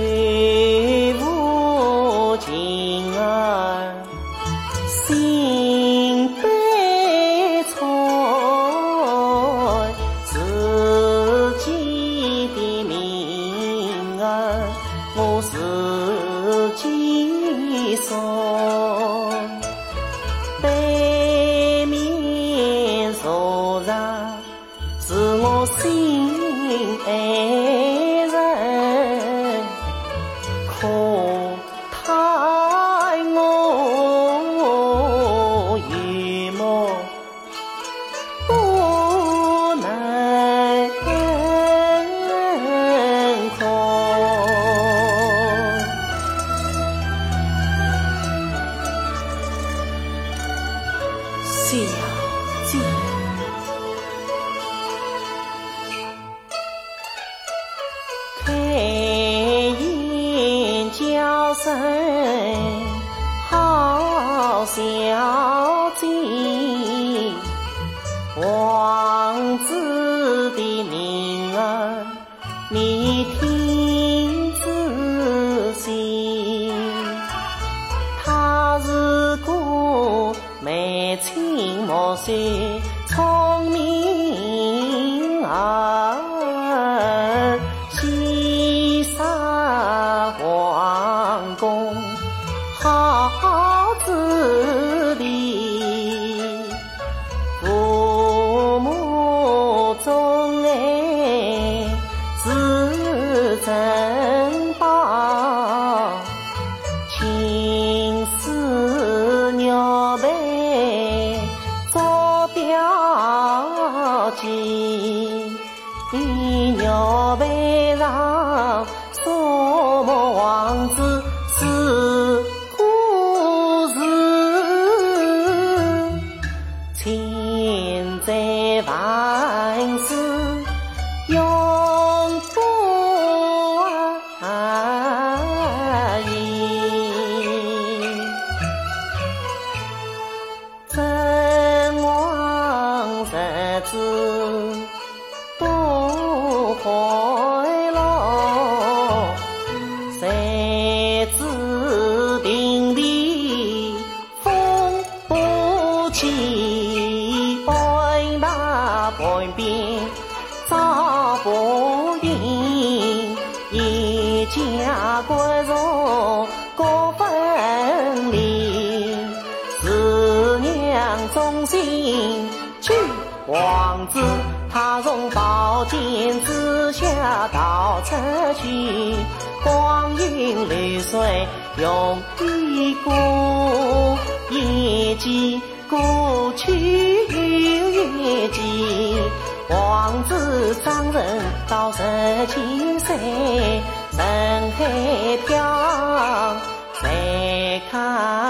手握琴儿心悲催自己的命儿我自己收对面坐上是我心爱好小姐，王子的名儿你听仔细，他是个眉清目秀、表记。鸟背上沙漠王子是故事，千载万世永不移。真王日子。打半边找不赢，一家骨肉各分离，是娘忠心去王子。他从宝剑之下逃出去，光阴流水容易过，一记过去子长成到十七岁，人海飘，才看。